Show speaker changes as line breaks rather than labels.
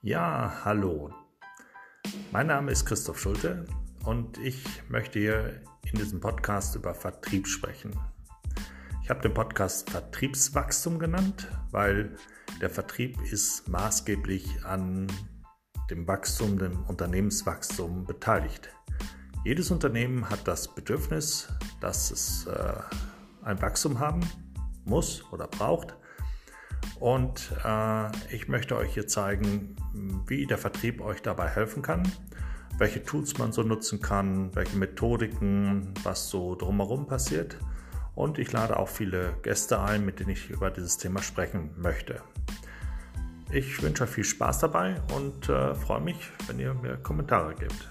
Ja, hallo. Mein Name ist Christoph Schulte und ich möchte hier in diesem Podcast über Vertrieb sprechen. Ich habe den Podcast Vertriebswachstum genannt, weil der Vertrieb ist maßgeblich an dem Wachstum, dem Unternehmenswachstum beteiligt. Jedes Unternehmen hat das Bedürfnis, dass es äh, ein Wachstum haben muss oder braucht. Und äh, ich möchte euch hier zeigen, wie der Vertrieb euch dabei helfen kann, welche Tools man so nutzen kann, welche Methodiken, was so drumherum passiert. Und ich lade auch viele Gäste ein, mit denen ich über dieses Thema sprechen möchte. Ich wünsche euch viel Spaß dabei und äh, freue mich, wenn ihr mir Kommentare gebt.